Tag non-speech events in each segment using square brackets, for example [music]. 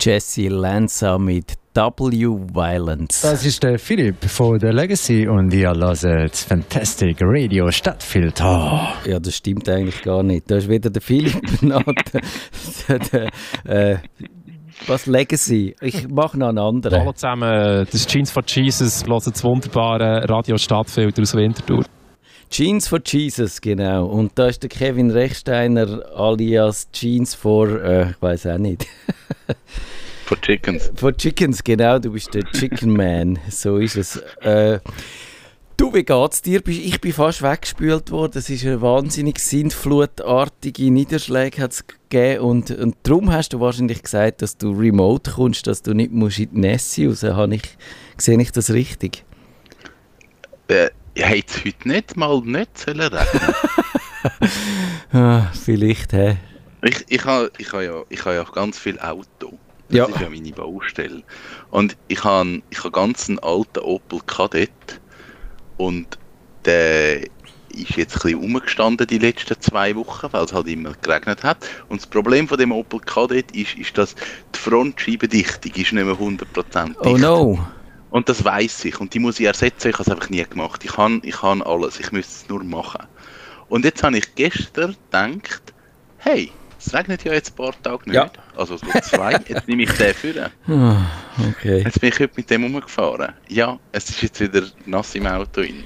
Jesse Lanza mit W Violence. Das ist der Philipp von der Legacy und ihr hört Fantastic Radio Stadtfilter. Ja, das stimmt eigentlich gar nicht. Da ist wieder der Philipp [laughs] der, der, der, äh, was Legacy? Ich mache noch einen anderen. Hallo zusammen, das ist Jeans for Jesus, hören das wunderbare Radio Stadtfilter aus Winterthur. Jeans for Jesus, genau. Und da ist der Kevin Rechsteiner alias Jeans for, äh, ich weiß auch nicht. [laughs] for Chickens. For Chickens, genau. Du bist der Chicken Man. So ist es. Äh, du, wie geht's dir? Ich bin fast weggespült worden. Es ist eine wahnsinnig sintflutartige Niederschläge hat's gegeben. Und, und darum hast du wahrscheinlich gesagt, dass du remote kommst, dass du nicht musst in die Nässe raus. Habe ich, sehe ich das richtig? Äh, Hätte es heute nicht mal nicht sollen regnen [laughs] ah, Vielleicht, hä? Ich, ich habe ich ha ja, ich ha ja ganz viel Auto. Das ja. ist ja meine Baustelle. Und ich habe ich ha ganz einen alten Opel Kadett und der ist jetzt ein bisschen umgestanden die letzten zwei Wochen, weil es halt immer geregnet hat. Und das Problem von dem Opel Kadett ist, ist dass die Frontscheibendichtung ist nicht mehr 100% dicht. Oh no! Und das weiß ich. Und die muss ich ersetzen. Ich habe es einfach nie gemacht. Ich kann, ich kann alles. Ich müsste es nur machen. Und jetzt habe ich gestern gedacht, hey, es regnet ja jetzt ein paar Tage nicht. Ja. Also so zwei. Jetzt nehme ich den für. [laughs] Ah, okay. Jetzt bin ich heute mit dem umgefahren. Ja, es ist jetzt wieder nass im Auto drin.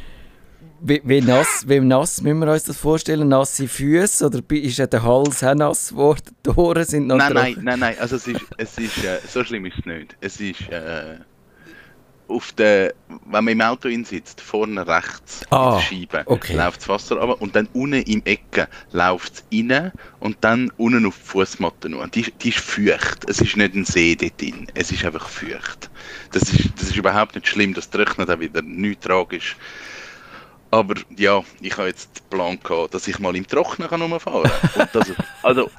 Wie, wie, nass, wie nass müssen wir uns das vorstellen? Nasse Füße oder ist der Hals auch nass geworden? Die Ohren sind noch Nein, trocken. nein, nein, nein. Also es ist, es ist äh, so schlimm ist es nicht. Es ist... Äh, auf der, wenn man im Auto sitzt, vorne rechts ah, in der Scheibe, okay. läuft das Wasser runter und dann unten im Ecke läuft es rein und dann unten auf die Fußmatte nur. Die, die ist feucht. Es ist nicht ein See dort drin. Es ist einfach feucht. Das ist, das ist überhaupt nicht schlimm. Das trocknet auch wieder. Nichts tragisch. Aber ja, ich habe jetzt den Plan gehabt, dass ich mal im Trocknen kann rumfahren kann. also,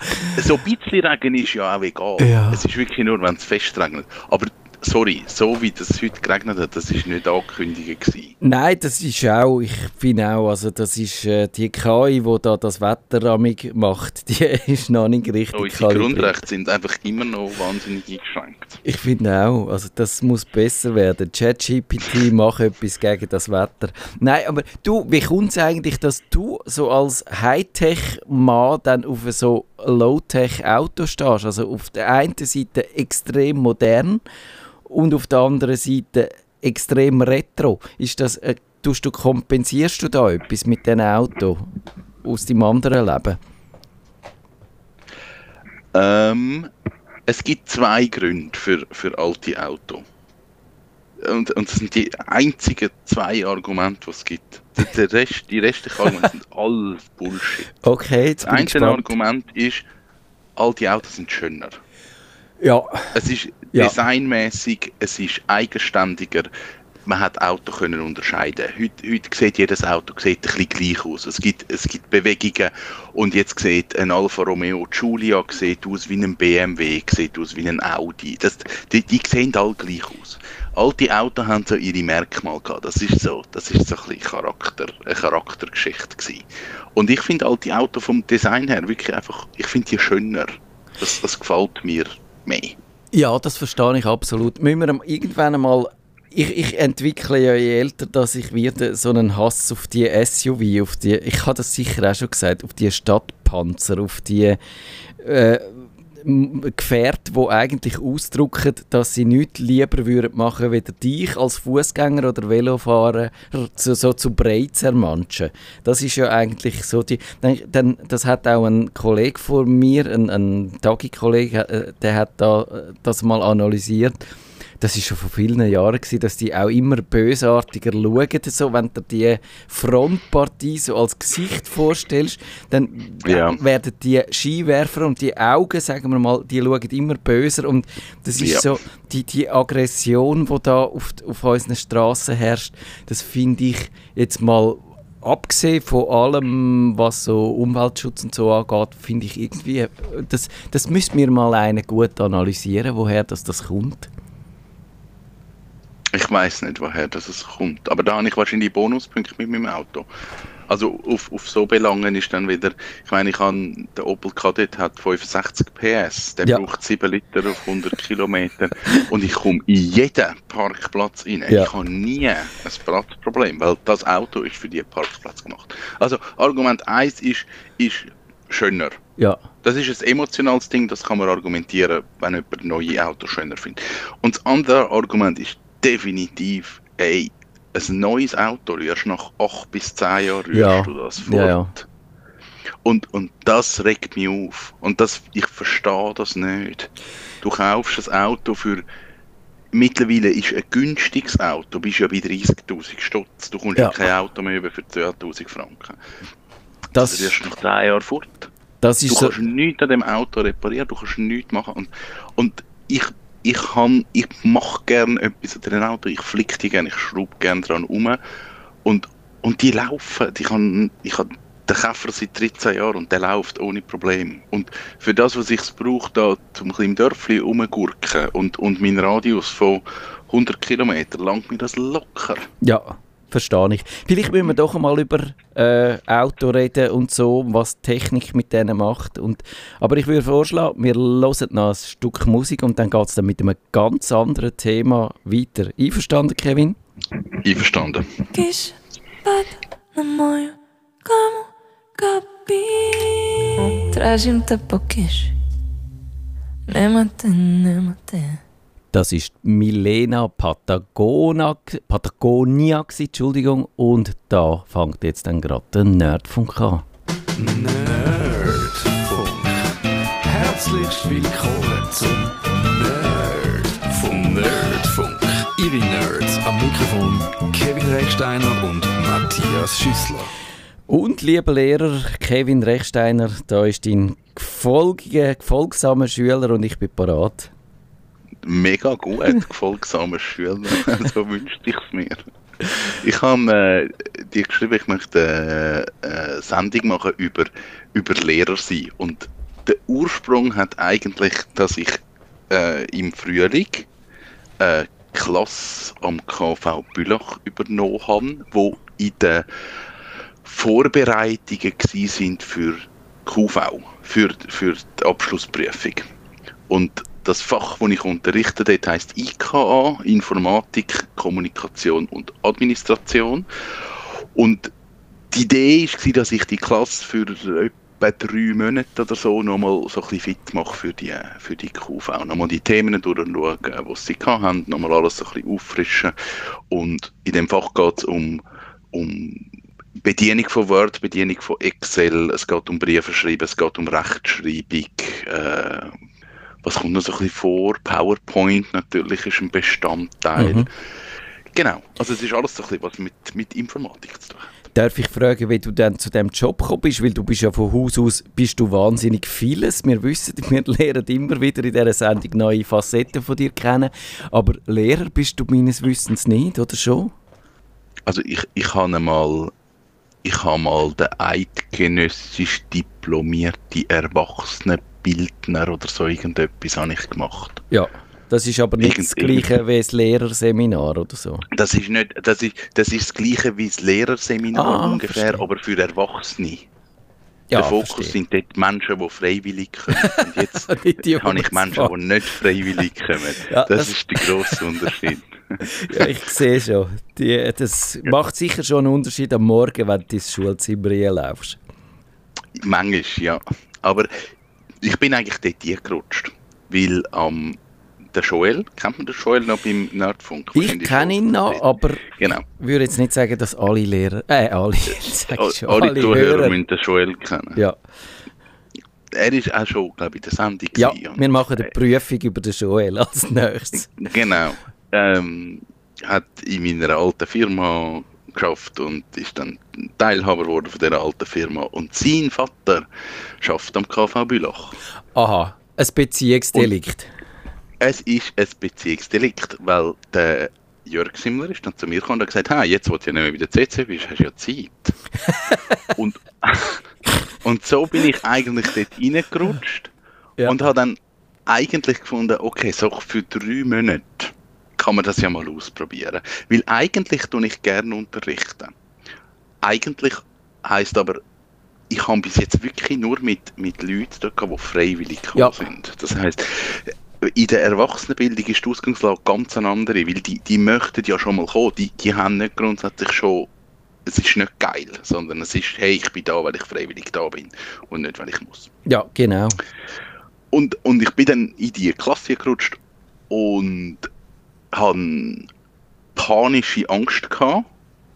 so ein bisschen Regen ist ja auch egal. Ja. Es ist wirklich nur, wenn es fest regnet. Aber sorry, so wie das heute geregnet hat, das war nicht Ankündigung. Gewesen. Nein, das ist auch, ich finde auch, also das ist äh, die KI, die da das Wetter macht, [laughs] die ist noch nicht richtig Unsere Grundrechte sind einfach immer noch wahnsinnig eingeschränkt. Ich finde auch, also das muss besser werden. ChatGPT macht etwas gegen das Wetter. Nein, aber du, wie kommt es eigentlich, dass du so als Hightech-Mann dann auf so Low-Tech-Auto stehst? Also auf der einen Seite extrem modern und auf der anderen Seite extrem retro. Ist das, äh, tust du, kompensierst du da etwas mit diesem Auto aus deinem anderen Leben? Ähm, es gibt zwei Gründe für, für alte Autos. Und, und das sind die einzigen zwei Argumente, die es gibt. Der Rest, die restlichen Argumente sind alles Bullshit. Okay, jetzt das einzige Argument ist, alte Autos sind schöner. Ja. Es ist ja. designmäßig, es ist eigenständiger. Man hat Auto können unterscheiden. Heute, heute sieht jedes Auto sieht ein bisschen gleich aus. Es gibt, es gibt Bewegungen und jetzt sieht ein Alfa Romeo Giulia sieht aus wie ein BMW, sieht aus wie ein Audi. Das, die, die sehen alle gleich aus. Alte Autos haben so ihre Merkmale gehabt. Das ist so, das ist so ein bisschen Charakter, eine Charaktergeschichte gewesen. Und ich finde alte Autos vom Design her wirklich einfach, ich finde die schöner. Das, das gefällt mir mehr. Ja, das verstehe ich absolut. Müssen wir irgendwann einmal ich, ich, entwickle ja je älter, dass ich werde so einen Hass auf die SUV, auf die, ich habe das sicher auch schon gesagt, auf die Stadtpanzer, auf die äh, Gefährte, die eigentlich ausdrücken, dass sie nichts lieber würden machen würden, dich als Fußgänger oder Velofahrer so, so zu breit zermanschen. Das ist ja eigentlich so die. Dann, das hat auch ein Kollege von mir, ein, ein Tagi-Kollege, äh, der hat da, äh, das mal analysiert das ist schon vor vielen Jahren gewesen, dass die auch immer bösartiger schauen. So, wenn du die Frontpartie so als Gesicht vorstellst, dann ja. werden die Skiwerfer und die Augen, sagen wir mal, die schauen immer böser und das ist ja. so die, die Aggression, die da auf, auf unseren Straßen herrscht, das finde ich jetzt mal abgesehen von allem, was so Umweltschutz und so angeht, finde ich irgendwie, das, das müsste mir mal einer gut analysieren, woher das, das kommt. Ich weiß nicht, woher das kommt. Aber da habe ich wahrscheinlich Bonuspunkte mit meinem Auto. Also auf, auf so Belangen ist dann wieder, ich meine, ich habe, der Opel Kadett hat 65 PS, der Ja. braucht 7 Liter auf 100 Kilometer und ich komme in jeden Parkplatz rein. Ja. Ich habe nie ein Platzproblem, weil das Auto ist für diesen Parkplatz gemacht. Also Argument 1 ist, ist schöner. Ja, Das ist ein emotionales Ding, das kann man argumentieren, wenn jemand neue Autos schöner findet. Und das andere Argument ist definitiv, ey, ein neues Auto rührst nach 8 bis 10 Jahren rührst Ja. du das fort. Ja, ja. Und, und das regt mich auf. Und das, ich verstehe das nicht. Du kaufst ein Auto für mittlerweile ist ein günstiges Auto, bist ja bei 30'000 Stutz. Du kommst Ja. kein Auto mehr über für 12'000 Franken. das, Du rührst nach 10 Jahren fort. das Du ist so, kannst nichts an dem Auto reparieren, du kannst nichts machen. Und, und ich, ich, ich mache gerne etwas an diesem Auto, ich flick die gerne, ich schraube gerne dran rum. Und, und die laufen. Ich habe ich hab den Käfer seit 13 Jahren und der läuft ohne Problem. Und für das, was ich brauche, da zum kleinen Dörfli rumgurken und, und mein Radius von 100 Kilometer, langt mir das locker. ja, verstehe ich. Vielleicht müssen wir doch mal über äh, Auto reden und so, was Technik mit denen macht. Und, aber ich würde vorschlagen, wir hören noch ein Stück Musik und dann geht es dann mit einem ganz anderen Thema weiter. Einverstanden, Kevin? Einverstanden. Quis bate no moio como capim Das ist Milena Patagona, Patagonia, Entschuldigung. Und da fängt jetzt dann gerade der Nerdfunk an. Nerdfunk. Herzlich willkommen zum Nerd vom Nerdfunk. Ihre Nerds am Mikrofon Kevin Recksteiner und Matthias Schüssler. Und lieber Lehrer Kevin Rechsteiner, da ist dein gefolgiger, gefolgsamer Schüler und ich bin parat. Mega gut, [laughs] gefolgsamer Schüler. [laughs] so wünschte ich es mir. Ich habe äh, dir geschrieben, ich möchte äh, eine Sendung machen über, über Lehrer sein. Und der Ursprung hat eigentlich, dass ich äh, im Frühling eine Klasse am KV Bülach übernommen habe, wo in den Vorbereitungen sind für QV, für, für die Abschlussprüfung. Und das Fach, das ich unterrichte, dort heisst IKA, Informatik, Kommunikation und Administration. Und die Idee war, dass ich die Klasse für etwa drei Monate oder so nochmal so ein bisschen fit mache für die, für die QV. Nochmal die Themen durchschauen, die sie haben, nochmal alles so ein bisschen auffrischen. Und in dem Fach geht es um, um Bedienung von Word, Bedienung von Excel, es geht um Briefe schreiben, es geht um Rechtschreibung, äh, was kommt noch so ein bisschen vor? PowerPoint natürlich ist ein Bestandteil. Mhm. Genau, also es ist alles so ein bisschen was mit, mit Informatik zu tun hat. Darf ich fragen, wie du dann zu dem Job gekommen bist? Weil du bist ja von Haus aus bist du wahnsinnig vieles. Wir wissen, [laughs] wir lernen immer wieder in dieser Sendung neue Facetten von dir kennen. Aber Lehrer bist du meines Wissens nicht, oder schon? Also ich, ich habe mal ich habe mal den eidgenössisch diplomierte Erwachsenenbildner oder so irgendetwas habe ich gemacht. Ja. Das ist aber nicht das gleiche wie das Lehrerseminar oder so. Das ist nicht, das ist, das ist das gleiche wie das Lehrerseminar Ah, ungefähr, verstehe. aber für Erwachsene. Ja, Der Fokus verstehe. sind dort Menschen, die freiwillig kommen. [laughs] Und jetzt habe ich Menschen, die nicht freiwillig kommen. [laughs] Ja, das, das- ist der grosse Unterschied. [laughs] Ja, ich sehe schon. Die, das macht sicher schon einen Unterschied am Morgen, wenn du ins Schulzimmer reinlaufst. Manchmal, ja. Aber ich bin eigentlich dort eingerutscht. Weil am der Joel, kennt man den Joel noch beim Nerdfunk? Ich kenne ihn noch, aber Genau. ich würde jetzt nicht sagen, dass alle Lehrer, äh, alle, [laughs] schon, Alle, alle Zuhörer Hörer. müssen den Joel kennen. Ja, Er ist auch schon, glaube ich, in der Sendung. ja, gewesen. wir machen eine Prüfung über den Joel als nächstes. Genau. Ähm, hat in meiner alten Firma geschafft und ist dann Teilhaber geworden von dieser alten Firma. Und sein Vater schafft am KV Bülach. Aha, ein Beziehungsdelikt. Es ist ein Beziehungsdelikt, weil der Jörg Simmler ist dann zu mir gekommen und hat gesagt, hey, jetzt, wo du ja nicht mehr bei der CC bist, hast du ja Zeit. [laughs] und, und so bin ich eigentlich dort reingerutscht Ja. und habe dann eigentlich gefunden, okay, so für drei Monate kann man das ja mal ausprobieren. Weil eigentlich tue ich gerne unterrichten. Eigentlich heisst aber, ich habe bis jetzt wirklich nur mit, mit Leuten dort gehabt, die freiwillig Ja. sind. Das heisst, in der Erwachsenenbildung ist die Ausgangslage ganz eine andere, weil die, die möchten ja schon mal kommen. Die, die haben nicht grundsätzlich schon, es ist nicht geil, sondern es ist, hey, ich bin da, weil ich freiwillig da bin und nicht, weil ich muss. Ja, genau. Und, und ich bin dann in die Klasse gerutscht und hatte panische Angst gehabt.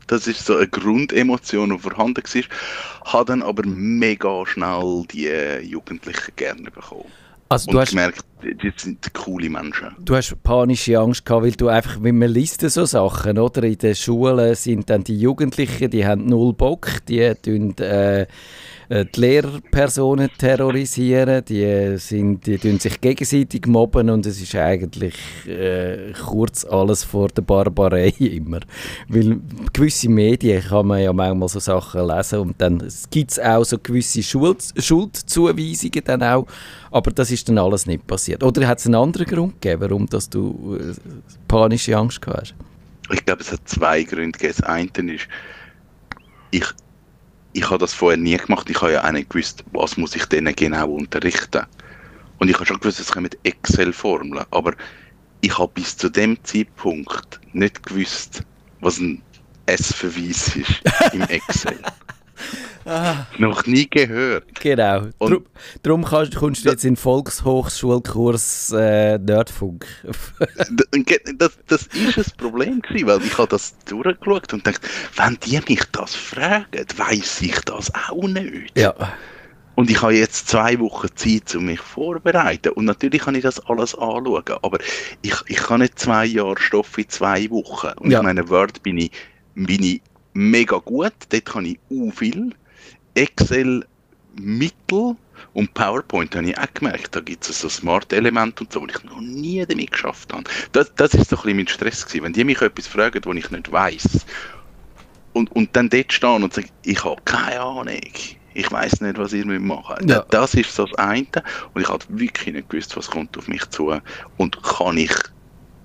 Das ist so eine Grundemotion, die vorhanden war. Habe dann aber mega schnell die Jugendlichen gerne bekommen. Also Und hast, gemerkt, die sind coole Menschen. du hast panische Angst gehabt, weil du einfach, wenn man liest so Sachen, oder? In den Schulen sind dann die Jugendlichen, die haben null Bock, die tun äh, äh, die Lehrpersonen terrorisieren, die, sind, die tun sich gegenseitig mobben und es ist eigentlich äh, kurz alles vor der Barbarei [laughs] immer. Weil gewisse Medien kann man ja manchmal so Sachen lesen und dann gibt es auch so gewisse Schuld, Schuldzuweisungen dann auch, aber das ist dann alles nicht passiert. Oder hat es einen anderen Grund gegeben, warum dass du äh, panische Angst hast? Ich glaube, es hat zwei Gründe gegeben. Das eine ist, ich, ich habe das vorher nie gemacht. Ich habe ja auch nicht gewusst, was muss ich denen genau unterrichten. Und ich habe schon gewusst, es kommen Excel-Formeln. Aber ich habe bis zu dem Zeitpunkt nicht gewusst, was ein S-Verweis ist im Excel. [laughs] [laughs] Noch nie gehört. Genau. Und- darum kannst, kommst du jetzt in den Volkshochschulkurs äh, Nerdfunk. [laughs] Das, das ist ein Problem gewesen, weil ich habe das durchgeschaut und dachte, wenn die mich das fragen, weiß ich das auch nicht. ja. Und ich habe jetzt zwei Wochen Zeit, um mich vorzubereiten. Und natürlich kann ich das alles anschauen. Aber ich, ich kann nicht zwei Jahre Stoff in zwei Wochen. Und Ja. in meiner Word bin ich, bin ich mega gut. Dort kann ich u viel. Excel mittel. Und PowerPoint habe ich auch gemerkt, da gibt es so Smart-Elemente und so, die ich noch nie damit geschafft habe. Das, das ist so ein bisschen mein Stress gewesen. Wenn die mich etwas fragen, was ich nicht weiß und, und dann dort stehen und sagen, ich habe keine Ahnung, ich weiß nicht, was ihr müsst machen Ja. Das ist so das eine. Und ich habe wirklich nicht gewusst, was kommt auf mich zu. Und kann ich,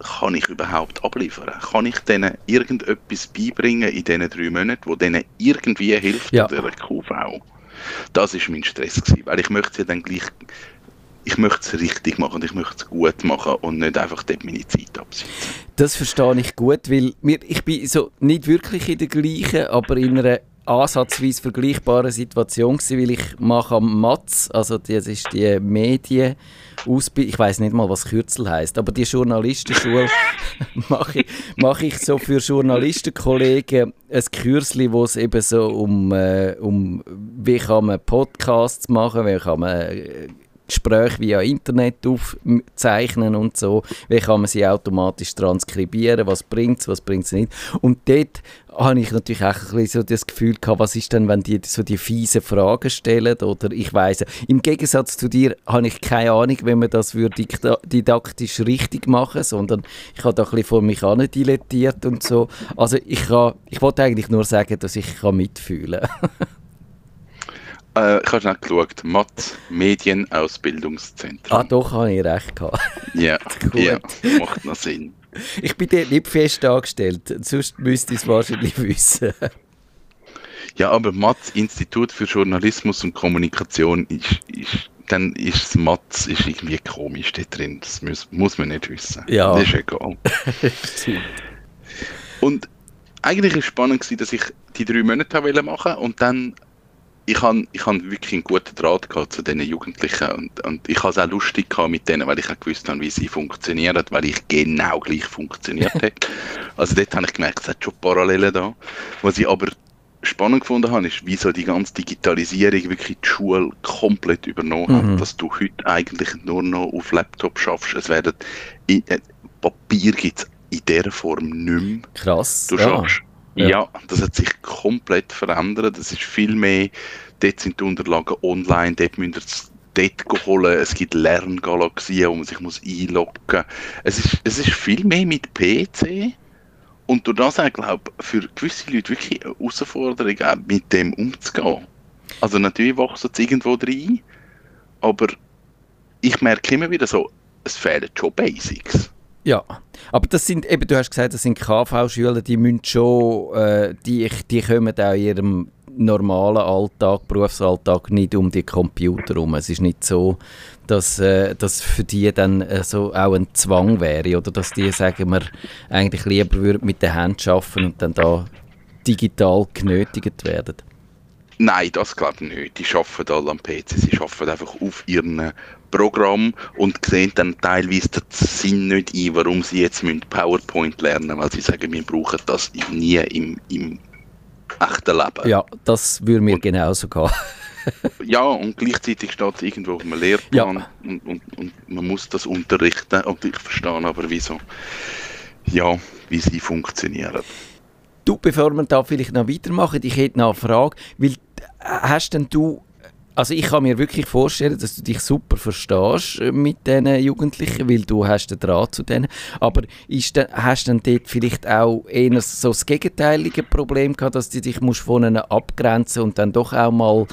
kann ich überhaupt abliefern? Kann ich denen irgendetwas beibringen in diesen drei Monaten, wo denen irgendwie hilft Ja. dieser QV? Das ist mein Stress gewesen, weil ich möchte es ja dann gleich, ich möchte es richtig machen und ich möchte es gut machen und nicht einfach dort meine Zeit absitzen. Das verstehe ich gut, weil mir, ich bin so nicht wirklich in der gleichen, aber in einer ansatzweise vergleichbaren Situation gewesen, weil ich mache am MATS, also das ist die Medien Ausbildung, ich weiß nicht mal, was Kürzel heißt, aber die Journalistenschule [laughs] mache ich, mache ich so für Journalistenkollegen ein Kürzli, wo es eben so um, äh, um wie kann man Podcasts machen, wie kann man äh, Gespräche via Internet aufzeichnen und so. Wie kann man sie automatisch transkribieren? Was bringt es, was bringt es nicht? Und dort habe ich natürlich auch ein bisschen so das Gefühl gehabt, was ist denn, wenn die so die fiesen Fragen stellen? Oder ich weiss, im Gegensatz zu dir habe ich keine Ahnung, wenn man das würde didaktisch richtig machen sondern ich habe da ein bisschen vor mich an dilettiert und so. Also ich, kann, ich wollte eigentlich nur sagen, dass ich kann mitfühlen. [laughs] Äh, ich habe schnell geschaut. MAT, Medienausbildungszentrum. ah, doch, habe ich recht gehabt. Ja, [laughs] Gut. ja, macht noch Sinn. Ich bin dort nicht fest angestellt, sonst müsste ich es wahrscheinlich wissen. Ja, aber MATS, Institut für Journalismus und Kommunikation, ist, ist, dann ist das MATS ist irgendwie komisch da drin. Das muss, muss man nicht wissen. Ja. Das ist egal. [laughs] Und eigentlich war es spannend, dass ich die drei Monate wollte machen und dann ich habe ich hab wirklich einen guten Draht gehabt zu diesen Jugendlichen und, und ich habe es auch lustig gehabt mit denen, weil ich auch gewusst habe, wie sie funktionieren, weil ich genau gleich funktioniert [laughs] habe. Also dort habe ich gemerkt, es hat schon Parallelen da. Was ich aber spannend gefunden habe, ist, wie so die ganze Digitalisierung wirklich die Schule komplett übernommen Mhm. hat, dass du heute eigentlich nur noch auf Laptop schaffst. Es werden in, äh, Papier gibt es in dieser Form nicht mehr. Krass. Du schaffst. Ja. Ja. das hat sich komplett verändert. Das ist viel mehr, dort sind die Unterlagen online, dort müsst ihr es dort holen. Es gibt Lerngalaxien, wo man sich muss einloggen muss. Es ist, es ist viel mehr mit PC. Und durch das auch, glaube ich, für gewisse Leute wirklich eine Herausforderung, mit dem umzugehen. Also natürlich wachsen sie irgendwo rein, aber ich merke immer wieder so, es fehlen schon Basics. Ja, aber das sind, eben, du hast gesagt, das sind KV-Schüler, die müssen schon, äh, die, die kommen auch in ihrem normalen Alltag, Berufsalltag nicht um die Computer herum. Es ist nicht so, dass äh, das für die dann äh, so auch ein Zwang wäre oder dass die sagen, wir eigentlich lieber würden mit den Händen arbeiten und dann da digital genötigt werden. Nein, das glaube ich nicht. Die arbeiten alle am PC. Sie arbeiten einfach auf ihrem Programm und sehen dann teilweise den Sinn nicht ein, warum sie jetzt müssen PowerPoint lernen weil sie sagen, wir brauchen das nie im, im echten Leben. Ja, das würde mir genauso gehen. [laughs] Ja, und gleichzeitig steht es irgendwo auf einem Lehrplan Ja. und, und, und man muss das unterrichten. Und ich verstehe aber, wieso, ja, wie sie funktionieren. Du, bevor wir da vielleicht noch weitermachen, ich hätte noch eine Frage, weil äh, hast denn du, also ich kann mir wirklich vorstellen, dass du dich super verstehst äh, mit diesen Jugendlichen, weil du hast den Draht zu denen, aber ist denn, hast du denn dort vielleicht auch eher so das gegenteilige Problem gehabt, dass du dich musst von ihnen abgrenzen und dann doch auch mal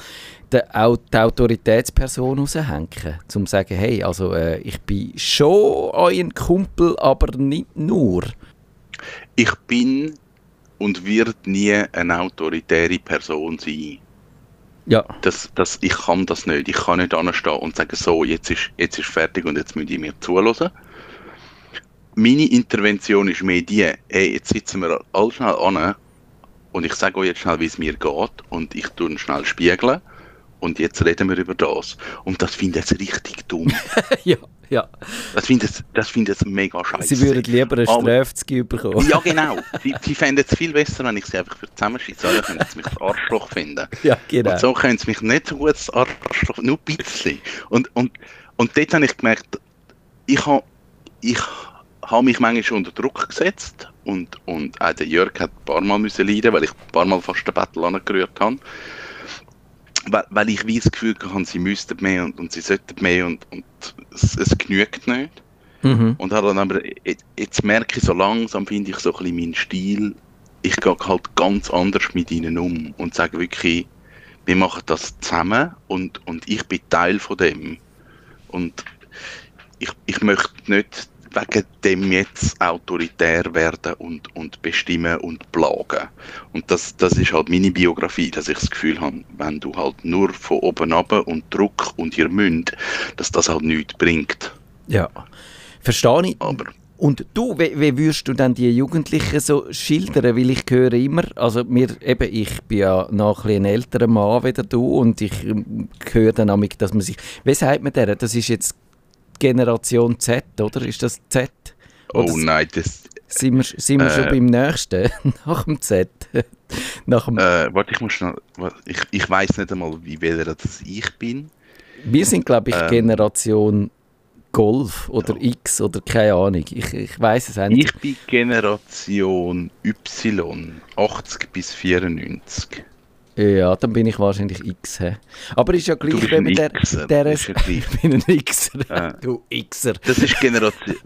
die, auch die Autoritätsperson raushängen, zum zu sagen, hey, also äh, ich bin schon euer Kumpel, aber nicht nur. Ich bin und wird nie eine autoritäre Person sein. Ja, Das, das, ich kann das nicht. Ich kann nicht anstehen und sagen, so, jetzt ist, jetzt ist fertig und jetzt müsst ihr mir zuhören. Meine Intervention ist mehr die, hey, jetzt sitzen wir alle schnell an und ich sage euch jetzt schnell, wie es mir geht und ich tue schnell spiegeln und jetzt reden wir über das. Und das finde ich jetzt richtig dumm. [laughs] ja, ja. Das finde ich, das finde ich mega scheiße. Sie würden lieber eine Strafzüge bekommen. Ja, genau. Sie, sie fänden es viel besser, wenn ich sie einfach für zusammenschieße. Alle können sie mich das Arschloch finden. [laughs] Ja, genau. Und so können sie mich nicht so gut das Arschloch, nur ein bisschen. Und, und, und dort habe ich gemerkt, ich habe ich habe mich manchmal unter Druck gesetzt und, und auch der Jörg hat ein paar Mal müssen leiden, weil ich ein paar Mal fast den Battle angerührt habe. Weil, weil ich wie das Gefühl hatte, sie müssten mehr und, und sie sollten mehr und, und es, es genügt nicht. Mhm. Und habe dann aber, jetzt- jetzt merke ich so langsam, finde ich so ein bisschen meinen Stil, ich gehe halt ganz anders mit ihnen um und sage wirklich, wir machen das zusammen und, und ich bin Teil von dem. Und ich, ich möchte nicht wegen dem jetzt autoritär werden und, und bestimmen und plagen. Und das, das ist halt meine Biografie, dass ich das Gefühl habe, wenn du halt nur von oben ab und Druck und ihr Münd, dass das halt nichts bringt. Ja. Verstehe ich. Aber Und du, wie, wie würdest du dann die Jugendlichen so schildern? Weil ich höre immer, also mir, eben, ich bin ja noch ein, ein älterer Mann wie du und ich ähm, höre dann amig, dass man sich, wie sagt man der? Das ist jetzt Generation Z, oder? Ist das Z? Oh Oder nein, das. sind wir, sind wir schon Äh. beim nächsten, [laughs] nach dem Z? [laughs] nach dem, Äh, warte, ich muss wa- Ich, ich weiß nicht einmal, wie welcher das ich bin. wir sind, glaube ich, ähm, Generation Golf oder X oder keine Ahnung. Ich, ich weiß es nicht. Ich bin Generation Y, 80 bis 94. Ja, dann bin ich wahrscheinlich X. He. Aber ist ja gleich, wenn man der, der ist ja gleich. [laughs] Ich bin ein Xer. Äh. Du Xer. Das ist Generation,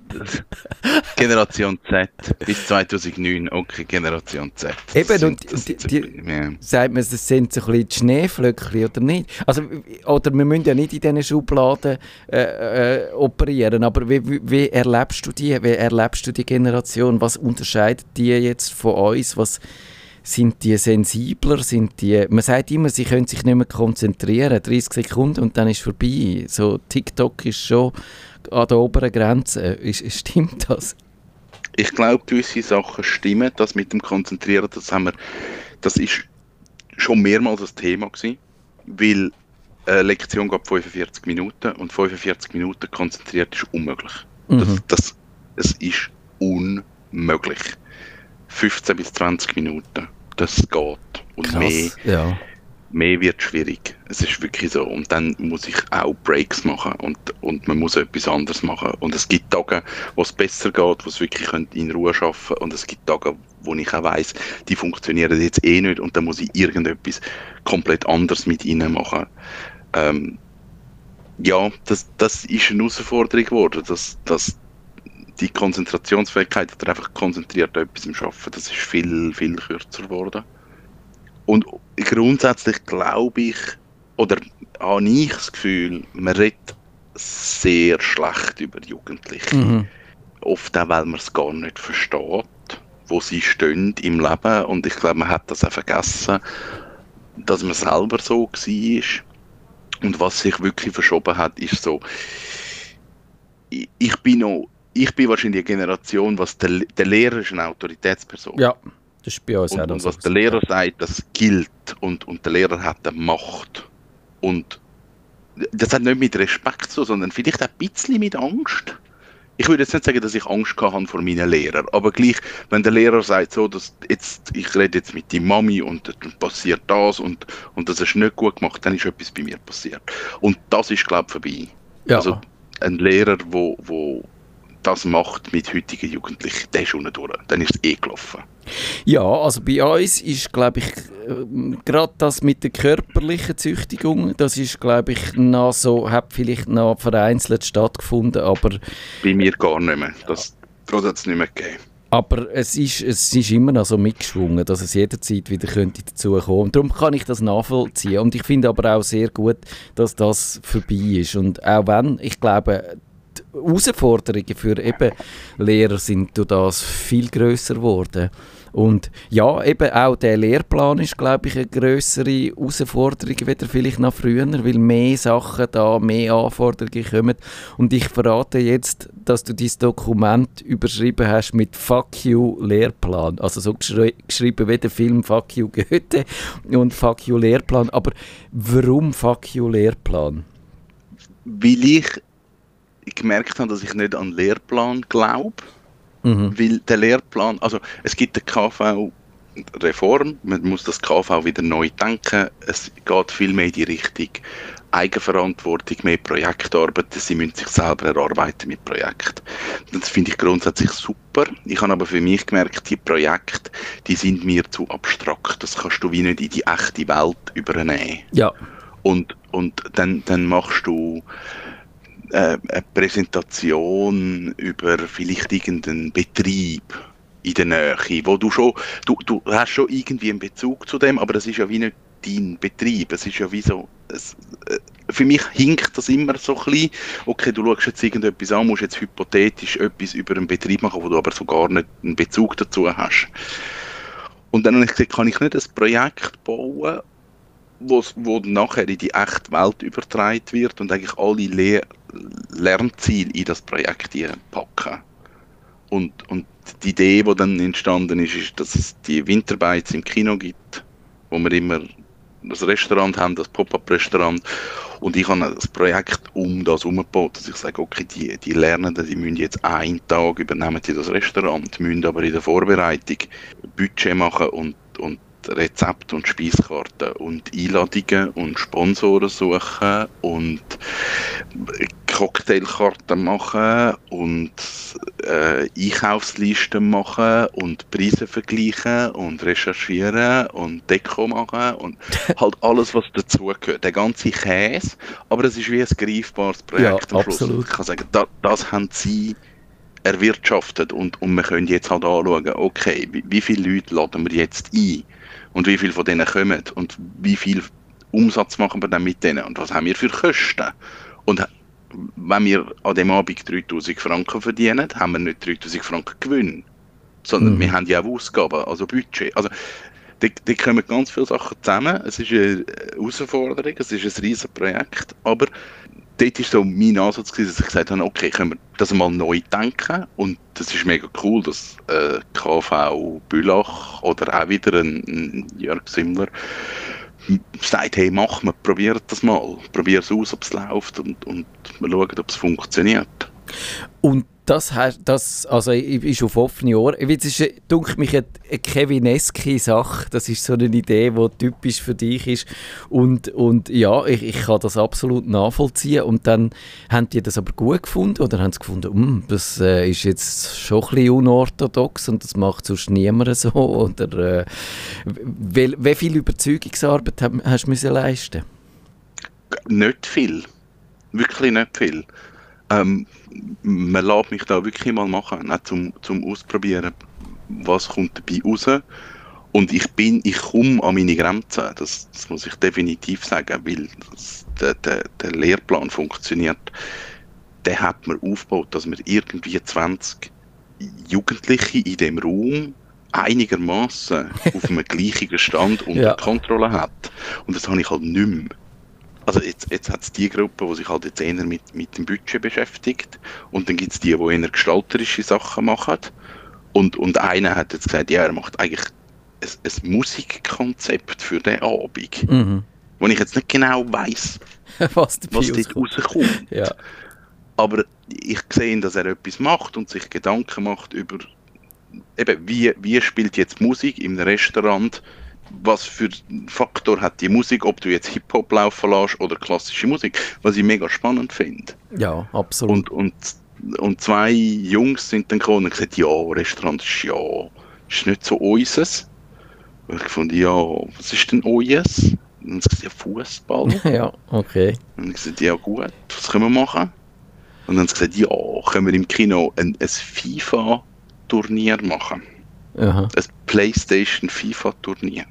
Generation Z bis 2009. Okay, Generation Z. Das Eben, sind- und das die- die- ja. Sagt man, das sind so ein bisschen die Schneeflöckchen oder nicht? Also, oder wir müssen ja nicht in diesen Schubladen äh, äh, operieren, aber wie, wie, wie erlebst du die? Wie erlebst du die Generation? Was unterscheidet die jetzt von uns? Was sind die sensibler? Sind die, man sagt immer, sie können sich nicht mehr konzentrieren. 30 Sekunden und dann ist vorbei. So, TikTok ist schon an der oberen Grenze. Ist, stimmt das? Ich glaube, gewisse Sachen stimmen. Das mit dem Konzentrieren, das haben wir, das ist schon mehrmals das Thema gewesen, weil eine Lektion geht 45 Minuten und 45 Minuten konzentriert ist unmöglich. Das, Mhm. das, es ist unmöglich. 15 bis 20 Minuten, das geht. Und mehr, Ja. mehr wird schwierig. Es ist wirklich so. Und dann muss ich auch Breaks machen und, und man muss etwas anderes machen. Und es gibt Tage, wo es besser geht, wo es wirklich in Ruhe schaffen Und es gibt Tage, wo ich auch weiss, die funktionieren jetzt eh nicht und dann muss ich irgendetwas komplett anderes mit ihnen machen. Ähm, ja, das, das ist eine Herausforderung geworden, dass, dass die Konzentrationsfähigkeit oder einfach konzentriert etwas im Schaffen, das ist viel, viel kürzer geworden. Und grundsätzlich glaube ich, oder habe ich das Gefühl, man redet sehr schlecht über Jugendliche. Mhm. Oft auch, weil man es gar nicht versteht, wo sie stehen im Leben. Und ich glaube, man hat das auch vergessen. dass man selber so war. Und was sich wirklich verschoben hat, ist so, ich, ich bin noch, ich bin wahrscheinlich eine Generation, was der, der Lehrer ist eine Autoritätsperson. Ja, das ist bei uns und, auch und was der Lehrer sagt, das gilt und, und der Lehrer hat eine Macht. Und das hat nicht mit Respekt zu, sondern vielleicht ein bisschen mit Angst. Ich würde jetzt nicht sagen, dass ich Angst habe vor meinen Lehrern, aber gleich, wenn der Lehrer sagt, so, dass jetzt, ich rede jetzt mit die Mami und dann passiert das und, und das ist nicht gut gemacht, dann ist etwas bei mir passiert. Und das ist, glaube ich, vorbei. Ja. Also ein Lehrer, wo, wo das macht mit heutigen Jugendlichen, der ist unten durch. Dann ist es eh gelaufen. Ja, also bei uns ist, glaube ich, ähm, gerade das mit der körperlichen Züchtigung, das ist, glaube ich, noch so, hat vielleicht noch vereinzelt stattgefunden, aber, Bei mir gar nicht mehr. Das, das hat es nicht mehr gegeben. aber es, ist, es ist immer noch so mitgeschwungen, dass es jederzeit wieder könnte dazu kommen. Und darum kann ich das nachvollziehen. Und ich finde aber auch sehr gut, dass das vorbei ist. Und auch wenn, ich glaube, die Herausforderungen für eben Lehrer sind durch das viel grösser geworden. Und ja, eben auch der Lehrplan ist, glaube ich, eine grössere Herausforderung wieder vielleicht noch früher, weil mehr Sachen da, mehr Anforderungen kommen. Und ich verrate jetzt, dass du dieses Dokument überschrieben hast mit Fuck you Lehrplan. Also so geschri geschrieben wie der Film Fuck you Goethe und Fuck you Lehrplan. Aber warum Fuck you Lehrplan? Weil ich gemerkt habe, dass ich nicht an den Lehrplan glaube. Mhm. Weil der Lehrplan, also es gibt eine KV-Reform, man muss das KV wieder neu denken. Es geht viel mehr in die Richtung Eigenverantwortung, mehr Projektarbeit, sie müssen sich selber erarbeiten mit Projekten. Das finde ich grundsätzlich super. Ich habe aber für mich gemerkt, die Projekte, die sind mir zu abstrakt. Das kannst du wie nicht in die echte Welt übernehmen. Ja, Und, und dann, dann machst du eine Präsentation über vielleicht irgendeinen Betrieb in der Nähe, wo du schon, du, du hast schon irgendwie einen Bezug zu dem, aber das ist ja wie nicht dein Betrieb. Es ist ja wie so, es, äh, für mich hinkt das immer so ein bisschen, okay, du schaust jetzt irgendetwas an, musst jetzt hypothetisch etwas über einen Betrieb machen, wo du aber so gar nicht einen Bezug dazu hast. Und dann habe ich gesagt, kann ich nicht ein Projekt bauen, wo nachher in die echte Welt übertragen wird und eigentlich alle Le Lernziele in das Projekt packen. Und, und die Idee, die dann entstanden ist, ist, dass es die Winterbites im Kino gibt, wo wir immer das Restaurant haben, das Pop-Up-Restaurant. Und ich habe das Projekt um das umgebaut, dass ich sage, okay, die, die Lernenden, die müssen jetzt einen Tag übernehmen die das Restaurant, müssen aber in der Vorbereitung Budget machen und, und Rezepte und Speiskarten und Einladungen und Sponsoren suchen und Cocktailkarten machen und äh, Einkaufslisten machen und Preise vergleichen und recherchieren und Deko machen und [laughs] halt alles, was dazugehört. Der ganze Käse, aber es ist wie ein greifbares Projekt Ja, am Schluss. absolut. Ich kann sagen, da, das haben sie erwirtschaftet und, und wir können jetzt halt anschauen, okay, wie, wie viele Leute laden wir jetzt ein und wie viele von denen kommen und wie viel Umsatz machen wir dann mit denen und was haben wir für Kosten und wenn wir an dem Abend 3000 Franken verdienen, haben wir nicht 3000 Franken Gewinn, sondern Mhm. wir haben ja auch Ausgaben, also Budget. Also da, da kommen ganz viele Sachen zusammen. Es ist eine Herausforderung, es ist ein riesen Projekt, aber dort ist so mein Ansatz gewesen, dass ich gesagt habe, okay, können wir das mal neu denken und das ist mega cool, dass äh, KV Bülach oder auch wieder ein, ein Jörg Simmler sagt, hey, mach mal, probiert das mal, probier es aus, ob es läuft und, und wir schauen, ob es funktioniert. Und das, das also, ist auf offene Ohren. Das ist, dunkelt mich, eine, eine Kevineske Sache. Das ist so eine Idee, die typisch für dich ist. Und, und ja, ich, ich kann das absolut nachvollziehen. Und dann haben die das aber gut gefunden oder haben sie gefunden, «Hm, das äh, ist jetzt schon ein bisschen unorthodox und das macht sonst niemand so. [laughs] Oder äh, wie, viel Überzeugungsarbeit hast du leisten Nicht viel. Wirklich nicht viel. Ähm, man lässt mich da wirklich mal machen, auch zum, zum Ausprobieren, was kommt dabei raus. Und ich bin, ich komme an meine Grenzen, das, das muss ich definitiv sagen, weil das, der, der, der Lehrplan funktioniert. Der hat man aufgebaut, dass wir irgendwie 20 Jugendliche in dem Raum einigermaßen [laughs] auf einem gleichen Stand unter Ja. Kontrolle hat. Und das habe ich halt nicht mehr. Also jetzt, jetzt hat es die Gruppe, die sich halt jetzt eher mit, mit dem Budget beschäftigt und dann gibt es die, die eher gestalterische Sachen machen und, und einer hat jetzt gesagt, ja, er macht eigentlich ein, ein Musikkonzept für den Abend, Mhm. wo ich jetzt nicht genau weiß, [laughs] Was was dort rauskommt. rauskommt. Ja. Aber ich sehe, dass er etwas macht und sich Gedanken macht über, eben, wie, wie spielt jetzt Musik im Restaurant, was für einen Faktor hat die Musik, ob du jetzt Hip-Hop laufen lässt oder klassische Musik, was ich mega spannend finde. ja, absolut. Und, und, und zwei Jungs sind dann gekommen und gesagt, ja, Restaurant ist ja, ist nicht so unseres. Und ich fand, ja, was ist denn unseres? Und dann haben sie gesagt, ja, Fußball. [laughs] ja, okay. Und ich gesagt, ja gut, was können wir machen? Und dann haben sie gesagt, ja, können wir im Kino ein, ein FIFA-Turnier machen. Aha. Ein Playstation FIFA-Turnier.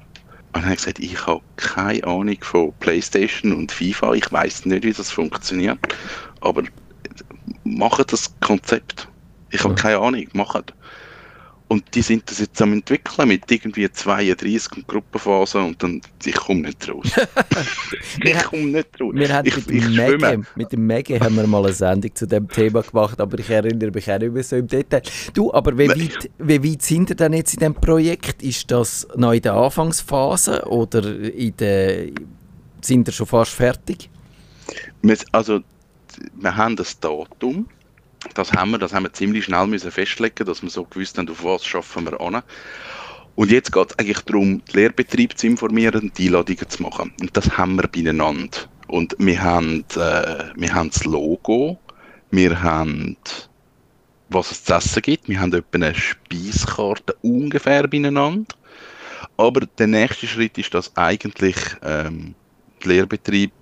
Und dann habe ich gesagt, ich habe keine Ahnung von Playstation und FIFA. Ich weiß nicht, wie das funktioniert. Aber macht das Konzept. Ich habe keine Ahnung, macht. Und die sind das jetzt am entwickeln mit irgendwie 32 und Gruppenphasen und dann, ich komme nicht raus. [laughs] ich komme nicht raus. Wir haben ich, mit, ich. Maggie, mit dem Maggie haben wir mal eine Sendung zu dem Thema gemacht, aber ich erinnere mich auch nicht mehr so im Detail. Du, aber wie Nein. weit, wie weit sind ihr denn jetzt in diesem Projekt? Ist das noch in der Anfangsphase oder in der, sind ihr schon fast fertig? Wir, also, wir haben das Datum. Das haben wir, das haben wir ziemlich schnell müssen festlegen, dass wir so gewusst haben, auf was schaffen wir an. Und jetzt geht es eigentlich darum, den Lehrbetrieb zu informieren und die Einladungen zu machen. Und das haben wir beieinander. Und wir haben, äh, wir haben das Logo, wir haben, was es zu essen gibt, wir haben etwa eine Speiskarte ungefähr beieinander. Aber der nächste Schritt ist, dass eigentlich ähm, der Lehrbetrieb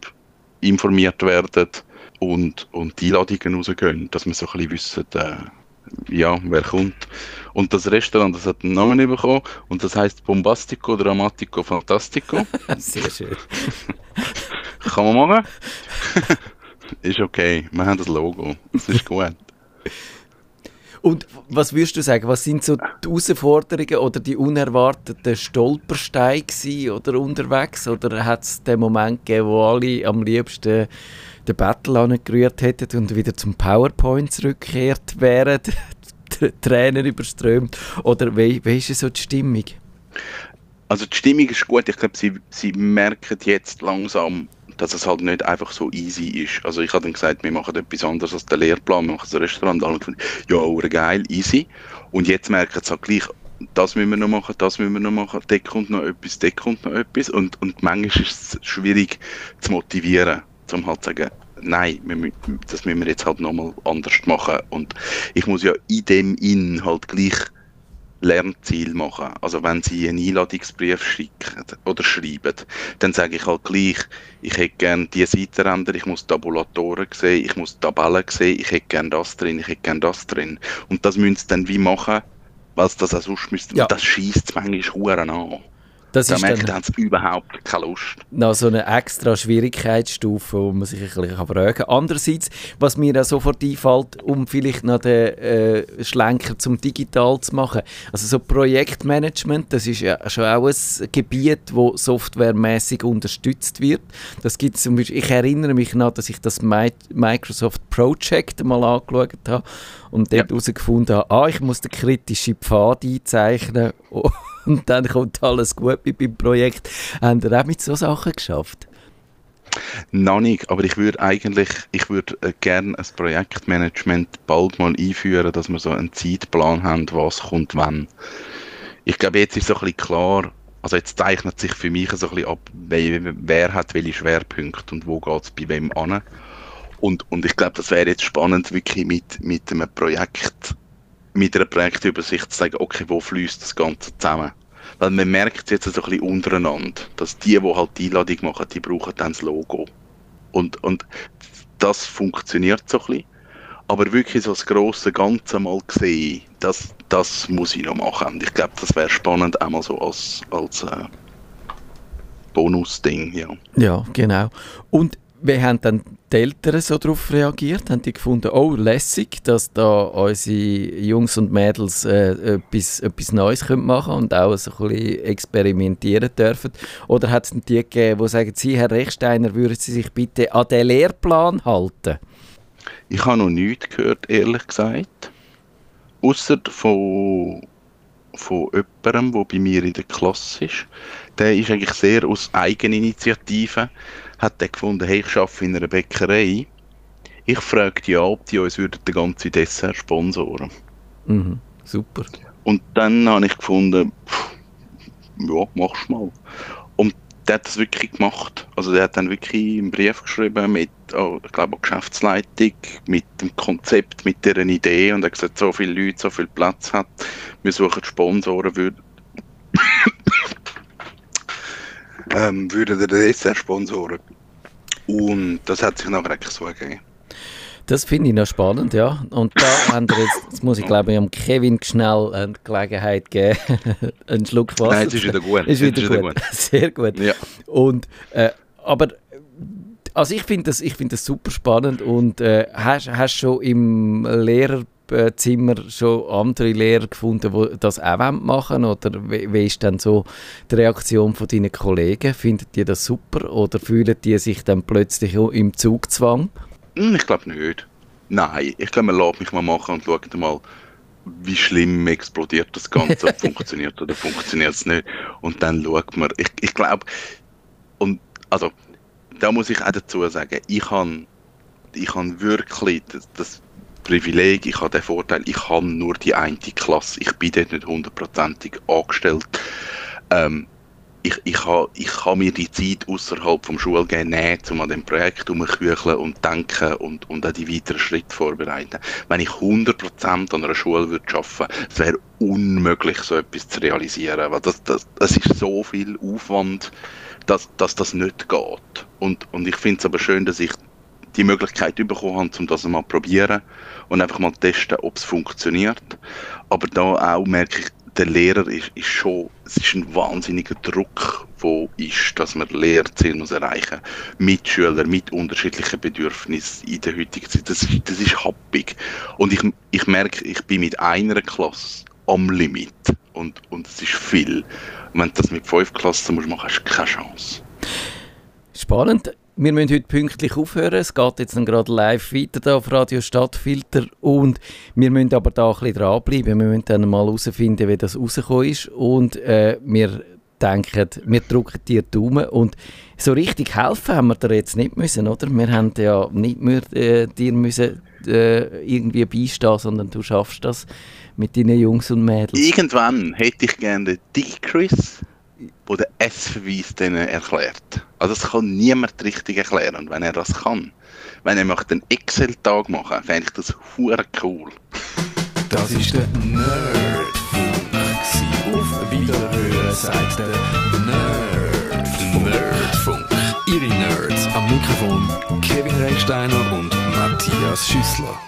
informiert werden und, und die Einladungen rausgehen, dass wir so ein bisschen wissen, äh, ja, wer kommt. Und das Restaurant, das hat einen Namen bekommen und das heißt Bombastico, Dramatico, Fantastico. [laughs] Sehr schön. [laughs] Kann man machen? [laughs] ist okay, wir haben das Logo, das ist gut. Und was würdest du sagen, was sind so die Herausforderungen oder die unerwarteten Stolpersteine oder unterwegs? Oder hat es den Moment gegeben, wo alle am liebsten den Battle angerührt hätten und wieder zum PowerPoint zurückgekehrt wären, [laughs] Tränen überströmt? Oder wie, wie ist so die Stimmung? Also die Stimmung ist gut. Ich glaube, sie, sie merken jetzt langsam, dass es halt nicht einfach so easy ist. Also ich habe dann gesagt, wir machen etwas anderes als der Lehrplan, wir machen ein Restaurant. Alle gefunden, ja, geil, easy. Und jetzt merken sie halt gleich, das müssen wir noch machen, das müssen wir noch machen, dort kommt noch etwas, dort kommt noch etwas. Und, und manchmal ist es schwierig zu motivieren, zum halt zu sagen, nein, wir, das müssen wir jetzt halt nochmal anders machen. Und ich muss ja in dem Inn halt gleich Lernziel machen. Also wenn Sie einen Einladungsbrief schicken oder schreiben, dann sage ich halt gleich, ich hätte gerne diese Seitenränder, ich muss Tabulatoren sehen, ich muss Tabellen sehen, ich hätte gerne das drin, ich hätte gerne das drin. Und das müssen Sie dann wie machen, weil Sie das auch sonst müssten. Ja. Und das schießt manchmal Huren an. Das Da merkt, da dann haben überhaupt keine Lust. noch so eine extra Schwierigkeitsstufe, wo man sich ein bisschen fragen kann. Andererseits, was mir auch sofort einfällt, um vielleicht noch den äh, Schlenker zum Digital zu machen, also so Projektmanagement, das ist ja schon auch ein Gebiet, wo softwaremäßig unterstützt wird. Das gibt zum Beispiel, ich erinnere mich noch, dass ich das Mi Microsoft Project mal angeschaut habe und dort herausgefunden habe, ah, ich muss den kritischen Pfad einzeichnen [laughs] [laughs] und dann kommt alles gut mit meinem Projekt. Haben ihr auch mit so Sachen geschafft? Noch nicht, aber ich würde eigentlich, ich würde äh, gerne ein Projektmanagement bald mal einführen, dass wir so einen Zeitplan haben, was kommt wann. Ich glaube, jetzt ist so ein bisschen klar, also jetzt zeichnet sich für mich so ein bisschen ab, wer, hat welche Schwerpunkte und wo geht es bei wem an. Und, und ich glaube, das wäre jetzt spannend, wirklich mit, mit einem Projekt, mit einer Projektübersicht zu sagen, okay, wo fließt das Ganze zusammen? Weil man merkt jetzt so ein bisschen untereinander, dass die, die halt die Einladung machen, die brauchen dann das Logo. Und, und das funktioniert so ein bisschen. Aber wirklich so das grosse Ganze mal gesehen, das, das muss ich noch machen. Und ich glaube, das wäre spannend, einmal so als, als äh, Bonusding, ja. Ja, genau. Und wie haben dann die Eltern so darauf reagiert? Haben die gefunden, oh, lässig, dass da unsere Jungs und Mädels äh, etwas, etwas Neues können und auch so ein bisschen experimentieren dürfen? Oder hat es die gegeben, die sagen, Sie, Herr Rechsteiner, würden Sie sich bitte an den Lehrplan halten? Ich habe noch nichts gehört, ehrlich gesagt. Außer von, von jemandem, der bei mir in der Klasse ist. Der ist eigentlich sehr aus Eigeninitiative. Hat der gefunden, hey, ich arbeite in einer Bäckerei. Ich fragte ja, ob die uns würden den ganzen Dessert sponsoren. Mhm, super. Und dann habe ich gefunden, pff, ja, mach's mal. Und der hat das wirklich gemacht. Also der hat dann wirklich einen Brief geschrieben mit, oh, ich glaube, Geschäftsleitung, mit dem Konzept, mit deren Idee und er hat gesagt, so viele Leute, so viel Platz hat, wir suchen Sponsoren, würden ähm, würden den Dessert sponsoren. Und das hat sich nachher eigentlich so ergeben. Das finde ich noch spannend, ja. Und da [laughs] haben wir jetzt, jetzt muss ich glaube ich, am Kevin schnell eine Gelegenheit geben, [laughs] einen Schluck Wasser. Nein, es ist wieder gut. Ist wieder, Es gut. [laughs] Sehr gut. Ja. Und, äh, aber also ich finde das, ich find das super spannend und äh, hast, hast schon im Lehrerzimmer schon andere Lehrer gefunden, die das auch machen wollen? Oder wie, ist dann so die Reaktion von deinen Kollegen? Findet die das super oder fühlen die sich dann plötzlich im Zugzwang? Hm, Ich glaube nicht. Nein, ich glaube, man lässt mich mal machen und schaut mal, wie schlimm explodiert das Ganze, ob [laughs] funktioniert oder funktioniert es nicht. Und dann schaut man, ich, ich glaube, und also, da muss ich auch dazu sagen, ich habe ich han wirklich das, das Privileg, ich habe den Vorteil, ich habe nur die eine Klasse, ich bin dort nicht hundertprozentig angestellt. Ähm, ich, ich habe ich ha mir die Zeit außerhalb vom Schulgehen nehmen, um an dem Projekt herumzukücheln und denken und, und auch die weiteren Schritte vorbereiten. Wenn ich 100% an einer Schule würde arbeiten würde, es wäre unmöglich, so etwas zu realisieren, weil das, das, das ist so viel Aufwand, dass, dass das nicht geht. Und, und ich finde es aber schön, dass ich die Möglichkeit bekommen habe, um das mal zu probieren und einfach mal testen, ob es funktioniert. Aber da auch merke ich, der Lehrer ist, ist schon, es ist ein wahnsinniger Druck, wo ist, dass man Lehrziele muss erreichen mit Schülern, mit unterschiedlichen Bedürfnissen in der heutigen Zeit. Das ist, das ist happig. Und ich, ich merke, ich bin mit einer Klasse am Limit. Und, und es ist viel. Wenn du das mit fünf Klassen musst machen, hast du keine Chance. Spannend. Wir müssen heute pünktlich aufhören. Es geht jetzt dann gerade live weiter da auf Radio Stadtfilter und wir müssen aber da ein bisschen dranbleiben. Wir müssen dann mal herausfinden, wie das rausgekommen ist und äh, wir denken, wir drücken dir Daumen und so richtig helfen haben wir dir jetzt nicht müssen, oder? Wir haben ja nicht mehr äh, dir müssen äh, irgendwie beistehen, sondern du schaffst das mit deinen Jungs und Mädels. Irgendwann hätte ich gerne den Dick-Chris, der S-Verweis erklärt. Also das kann niemand richtig erklären. Und wenn er das kann, wenn er möchte einen Excel-Tag machen, fände ich das hure cool. Das ist der Nerdfunk. Auf Wiederhören sagt der Nerdfunk. Nerdfunk. Ihre Nerds am Mikrofon Kevin Recksteiner und Matthias Schüssler.